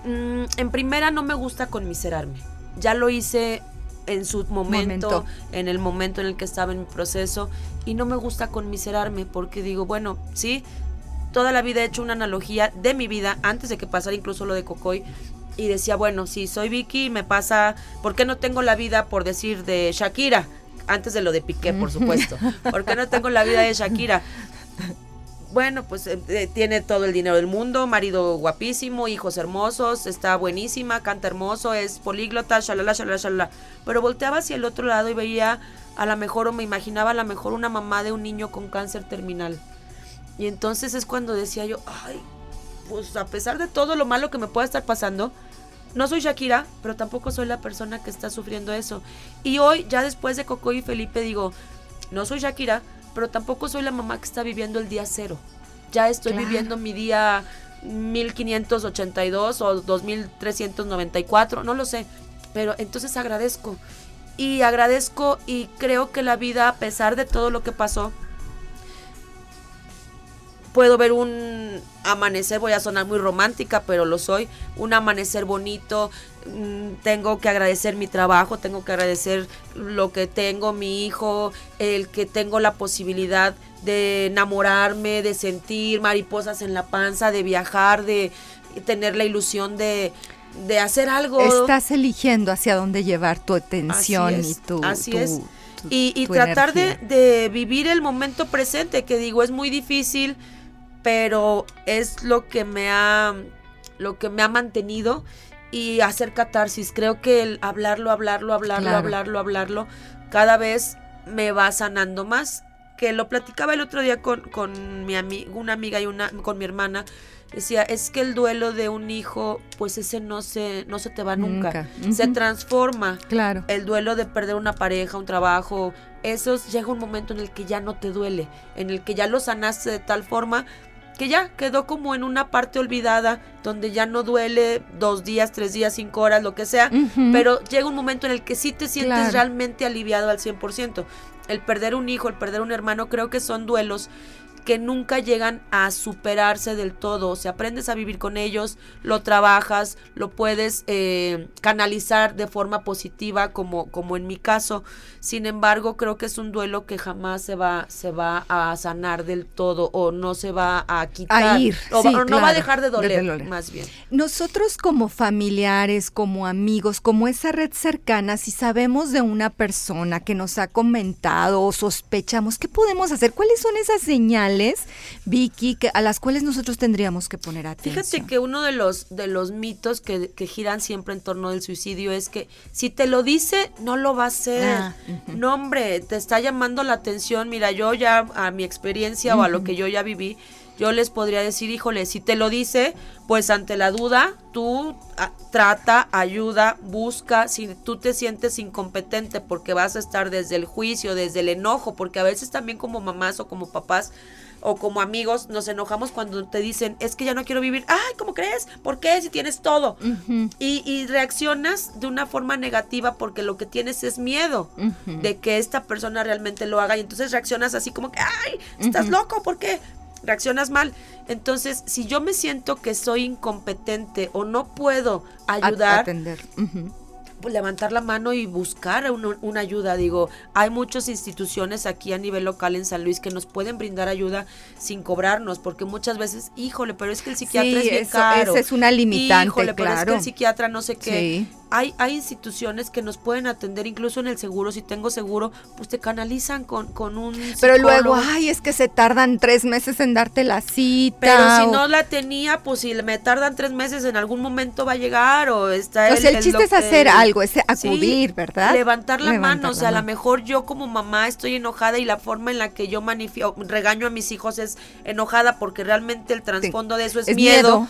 mm, en primera no me gusta conmiserarme. Ya lo hice en su momento, en el momento en el que estaba en mi proceso, y no me gusta conmiserarme porque digo, bueno, sí, toda la vida he hecho una analogía de mi vida antes de que pasara incluso lo de Cocoy. Y decía, bueno, si soy Vicky, me pasa, ¿por qué no tengo la vida, por decir, de Shakira? Antes de lo de Piqué, por supuesto. ¿Por qué no tengo la vida de Shakira? bueno, pues eh, eh, tiene todo el dinero del mundo, marido guapísimo, hijos hermosos, está buenísima, canta hermoso, es políglota, shalala, shalala, shalala. Pero volteaba hacia el otro lado y veía a la mejor, o me imaginaba a la mejor una mamá de un niño con cáncer terminal. Y entonces es cuando decía yo, ay, pues a pesar de todo lo malo que me pueda estar pasando, no soy Shakira, pero tampoco soy la persona que está sufriendo eso. Y hoy, ya después de Coco y Felipe, digo, no soy Shakira, pero tampoco soy la mamá que está viviendo el día cero. Ya estoy viviendo mi día 1582 o 2394, no lo sé. Pero entonces agradezco. Y agradezco y creo que la vida, a pesar de todo lo que pasó, puedo ver un amanecer, voy a sonar muy romántica, pero lo soy, un amanecer bonito, mm, tengo que agradecer mi trabajo, tengo que agradecer lo que tengo, mi hijo, el que tengo la posibilidad de enamorarme, de sentir mariposas en la panza, de viajar, de tener la ilusión de, de hacer algo. Estás eligiendo hacia dónde llevar tu atención y tu... Así es. Y, tratar de, de, vivir el momento presente, que digo, es muy difícil pero es lo que me ha lo que me ha mantenido y hacer catarsis. Creo que el hablarlo, hablarlo, hablarlo, hablarlo, hablarlo, cada vez me va sanando más. Que lo platicaba el otro día con, con mi una amiga y una con mi hermana. Decía, es que el duelo de un hijo, pues ese no se, no se te va nunca. Se transforma. Claro. El duelo de perder una pareja, un trabajo, eso llega un momento en el que ya no te duele, en el que ya lo sanaste de tal forma que ya quedó como en una parte olvidada, donde ya no duele dos días, tres días, cinco horas, lo que sea, pero llega un momento en el que sí te sientes realmente aliviado al 100%. El perder un hijo, el perder un hermano, creo que son duelos que nunca llegan a superarse del todo. O sea, aprendes a vivir con ellos, lo trabajas, lo puedes eh, canalizar de forma positiva, como, como en mi caso. Sin embargo, creo que es un duelo que jamás se va, se va a sanar del todo o no se va a quitar. A ir. O, no va a dejar de doler, más bien. Nosotros como familiares, como amigos, como esa red cercana, si sabemos de una persona que nos ha comentado o sospechamos, ¿qué podemos hacer? ¿Cuáles son esas señales? Vicky, que, a las cuales nosotros tendríamos que poner atención. Fíjate que uno de los, de los mitos que, giran siempre en torno del suicidio es que si te lo dice, no lo va a hacer. Ah, no, hombre, te está llamando la atención. Mira, yo ya a mi experiencia o a lo que yo ya viví, yo les podría decir, híjole, si te lo dice, pues ante la duda, tú ah, trata, ayuda, busca, si tú te sientes incompetente porque vas a estar desde el juicio, desde el enojo, porque a veces también como mamás o como papás o como amigos nos enojamos cuando te dicen, es que ya no quiero vivir, ay, ¿cómo crees? ¿Por qué? Si tienes todo. y, reaccionas de una forma negativa porque lo que tienes es miedo de que esta persona realmente lo haga y entonces reaccionas así como que, ay, estás loco, ¿por qué? Reaccionas mal. Entonces, si yo me siento que soy incompetente o no puedo ayudar, atender levantar la mano y buscar una ayuda. Digo, hay muchas instituciones aquí a nivel local en San Luis que nos pueden brindar ayuda sin cobrarnos, porque muchas veces, híjole, pero es que el psiquiatra es bien caro. es una limitante, híjole, pero es que el psiquiatra no sé qué hay, hay instituciones que nos pueden atender, incluso en el seguro, si tengo seguro, pues te canalizan con, con un Pero luego, ay, es que se tardan tres meses en darte la cita. Pero si no la tenía, pues si me tardan tres meses, en algún momento va a llegar o está... O el, chiste es hacer algo, es acudir, ¿verdad? Levantar la mano, o sea, a lo mejor yo como mamá estoy enojada y la forma en la que yo manifiesto, regaño a mis hijos es enojada porque realmente el trasfondo de eso es, miedo.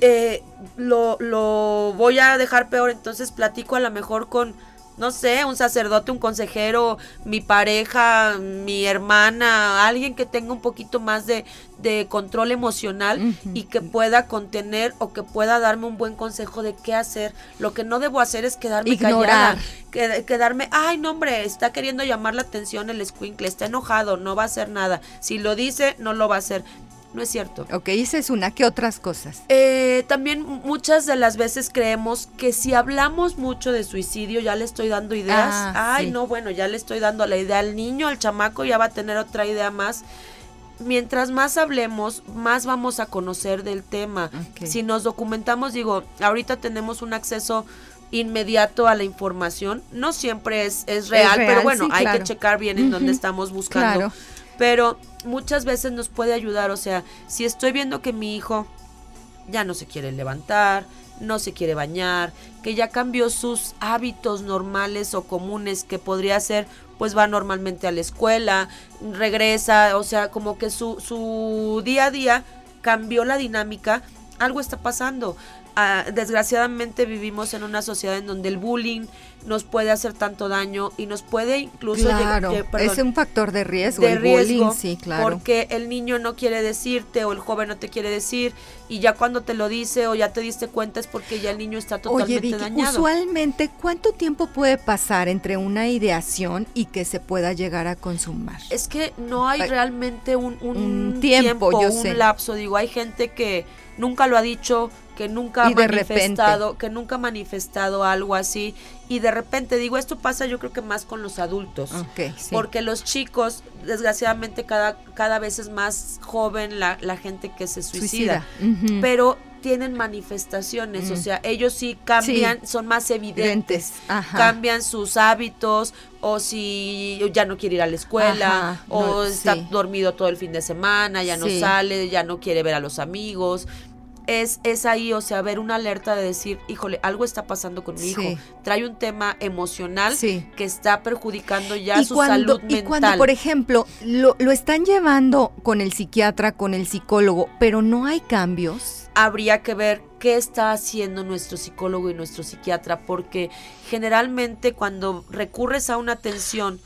eh, lo, lo voy a dejar peor entonces platico a lo mejor con, no sé, un sacerdote, un consejero, mi pareja, mi hermana, alguien que tenga un poquito más de, de control emocional y que pueda contener o que pueda darme un buen consejo de qué hacer. Lo que no debo hacer es quedarme Ignorar. callada, quedarme, ay, no hombre, está queriendo llamar la atención el squinkle, está enojado, no va a hacer nada. Si lo dice, no lo va a hacer no es cierto. Ok, esa es una. ¿Qué otras cosas? Eh, también muchas de las veces creemos que si hablamos mucho de suicidio, ya le estoy dando ideas. Ah, Ay, no, bueno, ya le estoy dando la idea al niño, al chamaco ya va a tener otra idea más. Mientras más hablemos, más vamos a conocer del tema. Si nos documentamos, digo, ahorita tenemos un acceso inmediato a la información. No siempre es, es, real, pero bueno, hay que checar bien en dónde estamos buscando. Claro. Pero muchas veces nos puede ayudar, o sea, si estoy viendo que mi hijo ya no se quiere levantar, no se quiere bañar, que ya cambió sus hábitos normales o comunes que podría ser, pues va normalmente a la escuela, regresa, o sea, como que su, su día a día cambió la dinámica, algo está pasando. Ah, desgraciadamente vivimos en una sociedad en donde el bullying nos puede hacer tanto daño y nos puede incluso claro, es un factor de riesgo de riesgo sí claro. porque el niño no quiere decirte o el joven no te quiere decir y ya cuando te lo dice o ya te diste cuenta es porque ya el niño está totalmente Oye, dañado. usualmente cuánto tiempo puede pasar entre una ideación y que se pueda llegar a consumar es que no hay realmente un, tiempo, un lapso. Digo hay gente que nunca lo ha dicho que nunca ha manifestado, que nunca ha manifestado algo así. Y de repente digo esto pasa yo creo que más con los adultos. Porque los chicos desgraciadamente cada cada vez es más joven la, la gente que se suicida, pero tienen manifestaciones, o sea, ellos sí cambian, son más evidentes, cambian sus hábitos, o si ya no quiere ir a la escuela, o está dormido todo el fin de semana, ya no sale, ya no quiere ver a los amigos, es, es ahí, o sea, ver una alerta de decir, híjole, algo está pasando con mi hijo. Trae un tema emocional que está perjudicando ya su salud mental. Y cuando, por ejemplo, lo, lo están llevando con el psiquiatra, con el psicólogo, pero no hay cambios. Habría que ver qué está haciendo nuestro psicólogo y nuestro psiquiatra, porque generalmente cuando recurres a una atención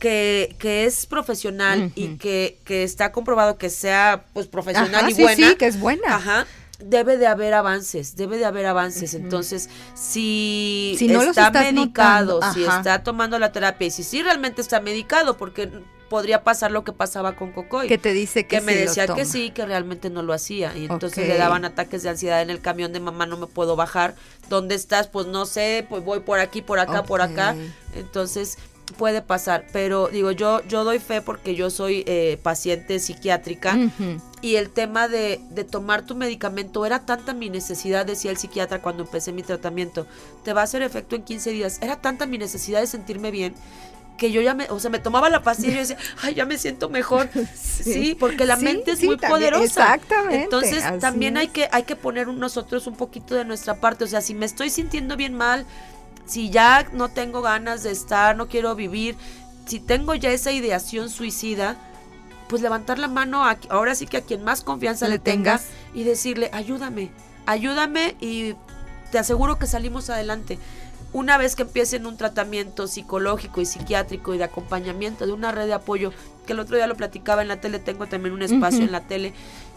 que, que es profesional y que, que, está comprobado que sea pues profesional y buena. Sí, que es buena. Ajá. Debe de haber avances, debe de haber avances. Entonces, si, no está medicado, si está tomando la terapia y si sí realmente está medicado, porque podría pasar lo que pasaba con Cocoy. Que te dice que, que me decía que sí, que realmente no lo hacía. Y entonces le daban ataques de ansiedad en el camión de mamá, no me puedo bajar. ¿Dónde estás? Pues no sé, pues voy por aquí, por acá, por acá. Entonces, puede pasar, pero digo, yo, yo doy fe porque yo soy eh, paciente psiquiátrica y el tema de, de, tomar tu medicamento era tanta mi necesidad, decía el psiquiatra cuando empecé mi tratamiento, te va a hacer efecto en 15 días, era tanta mi necesidad de sentirme bien que yo ya me, o sea, me tomaba la pastilla y yo decía, ay, ya me siento mejor. Sí, porque la mente es muy poderosa. Exactamente. Entonces, también hay que, hay que poner nosotros un poquito de nuestra parte. O sea, si me estoy sintiendo bien mal, si ya no tengo ganas de estar, no quiero vivir, si tengo ya esa ideación suicida, pues levantar la mano, ahora sí que a quien más confianza le, tengas y decirle, ayúdame, ayúdame y te aseguro que salimos adelante. Una vez que empiecen un tratamiento psicológico y psiquiátrico y de acompañamiento de una red de apoyo, que el otro día lo platicaba en la tele, tengo también un espacio en la tele,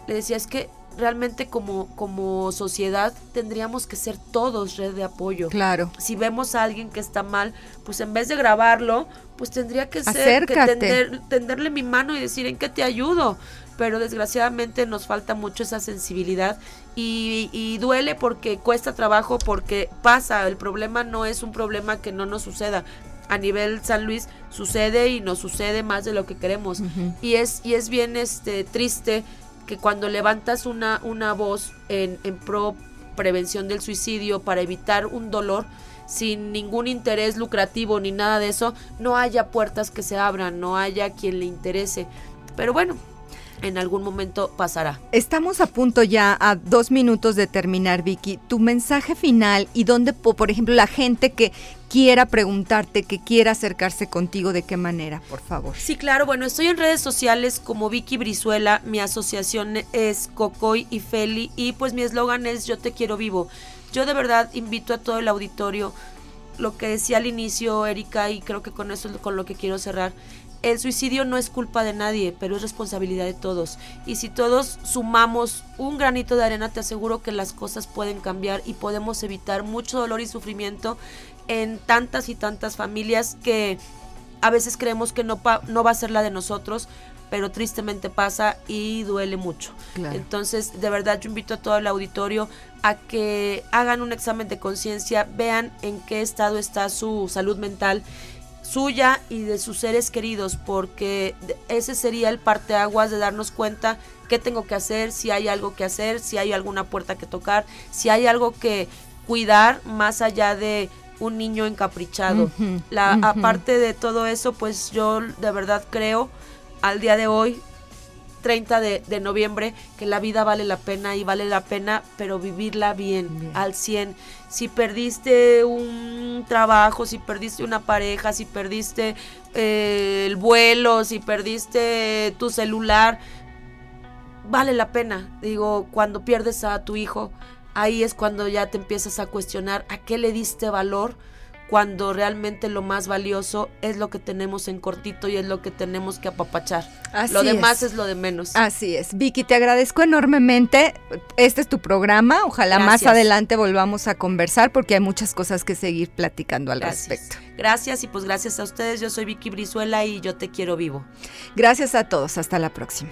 le decía, es que realmente como, como sociedad tendríamos que ser todos red de apoyo. Claro. Si vemos a alguien que está mal, pues en vez de grabarlo, pues tendría que ser que tender, tenderle mi mano y decir en qué te ayudo. Pero desgraciadamente nos falta mucho esa sensibilidad y, y duele porque cuesta trabajo, porque pasa. El problema no es un problema que no nos suceda a nivel San Luis sucede y nos sucede más de lo que queremos y es y es bien este triste que cuando levantas una, una voz en, en pro prevención del suicidio para evitar un dolor sin ningún interés lucrativo ni nada de eso, no haya puertas que se abran, no haya quien le interese. Pero bueno, en algún momento pasará. Estamos a punto ya a dos minutos de terminar, Vicky. Tu mensaje final y dónde, por ejemplo, la gente que quiera preguntarte, que quiera acercarse contigo, ¿de qué manera, por favor? Sí, claro. Bueno, estoy en redes sociales como Vicky Brizuela. Mi asociación es Cocoy y Feli y pues mi eslogan es Yo te quiero vivo. Yo de verdad invito a todo el auditorio lo que decía al inicio Erika y creo que con eso es con lo que quiero cerrar. El suicidio no es culpa de nadie, pero es responsabilidad de todos. Y si todos sumamos un granito de arena, te aseguro que las cosas pueden cambiar y podemos evitar mucho dolor y sufrimiento en tantas y tantas familias que a veces creemos que no, no va a ser la de nosotros, pero tristemente pasa y duele mucho. Entonces, de verdad, yo invito a todo el auditorio a que hagan un examen de conciencia, vean en qué estado está su salud mental suya y de sus seres queridos, porque ese sería el parteaguas de darnos cuenta qué tengo que hacer, si hay algo que hacer, si hay alguna puerta que tocar, si hay algo que cuidar más allá de un niño encaprichado. La aparte de todo eso, pues yo de verdad creo al día de hoy 30 de, noviembre que la vida vale la pena y vale la pena, pero vivirla bien, al 100. Si perdiste un trabajo, si perdiste una pareja, si perdiste eh, el vuelo, si perdiste tu celular, vale la pena. Digo, cuando pierdes a tu hijo, ahí es cuando ya te empiezas a cuestionar a qué le diste valor cuando realmente lo más valioso es lo que tenemos en cortito y es lo que tenemos que apapachar. lo demás es. lo de menos. Así es. Vicky, te agradezco enormemente. Este es tu programa. Ojalá más adelante volvamos a conversar porque hay muchas cosas que seguir platicando al respecto. Gracias y pues gracias a ustedes. Yo soy Vicky Brizuela y yo te quiero vivo. Gracias a todos. Hasta la próxima.